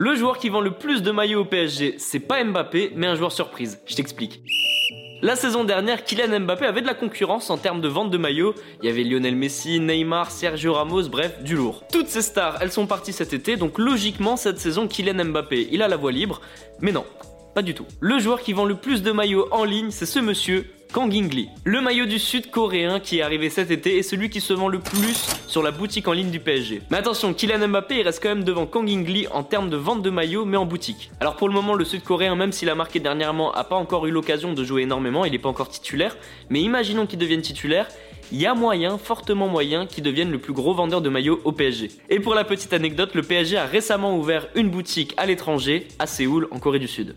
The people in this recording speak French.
Le joueur qui vend le plus de maillots au PSG, c'est pas Mbappé, mais un joueur surprise. Je t'explique. La saison dernière, Kylian Mbappé avait de la concurrence en termes de vente de maillots. Il y avait Lionel Messi, Neymar, Sergio Ramos, bref, du lourd. Toutes ces stars, elles sont parties cet été, donc logiquement, cette saison, Kylian Mbappé, il a la voie libre. Mais non, pas du tout. Le joueur qui vend le plus de maillots en ligne, c'est ce monsieur, Kang In Le maillot du sud-coréen qui est arrivé cet été est celui qui se vend le plus sur la boutique en ligne du PSG. Mais attention, Kylian Mbappé reste quand même devant Kang In en termes de vente de maillots mais en boutique. Alors pour le moment le sud-coréen même s'il a marqué dernièrement a pas encore eu l'occasion de jouer énormément, il n'est pas encore titulaire, mais imaginons qu'il devienne titulaire, il y a moyen, fortement moyen, qu'il devienne le plus gros vendeur de maillots au PSG. Et pour la petite anecdote, le PSG a récemment ouvert une boutique à l'étranger, à Séoul, en Corée du Sud.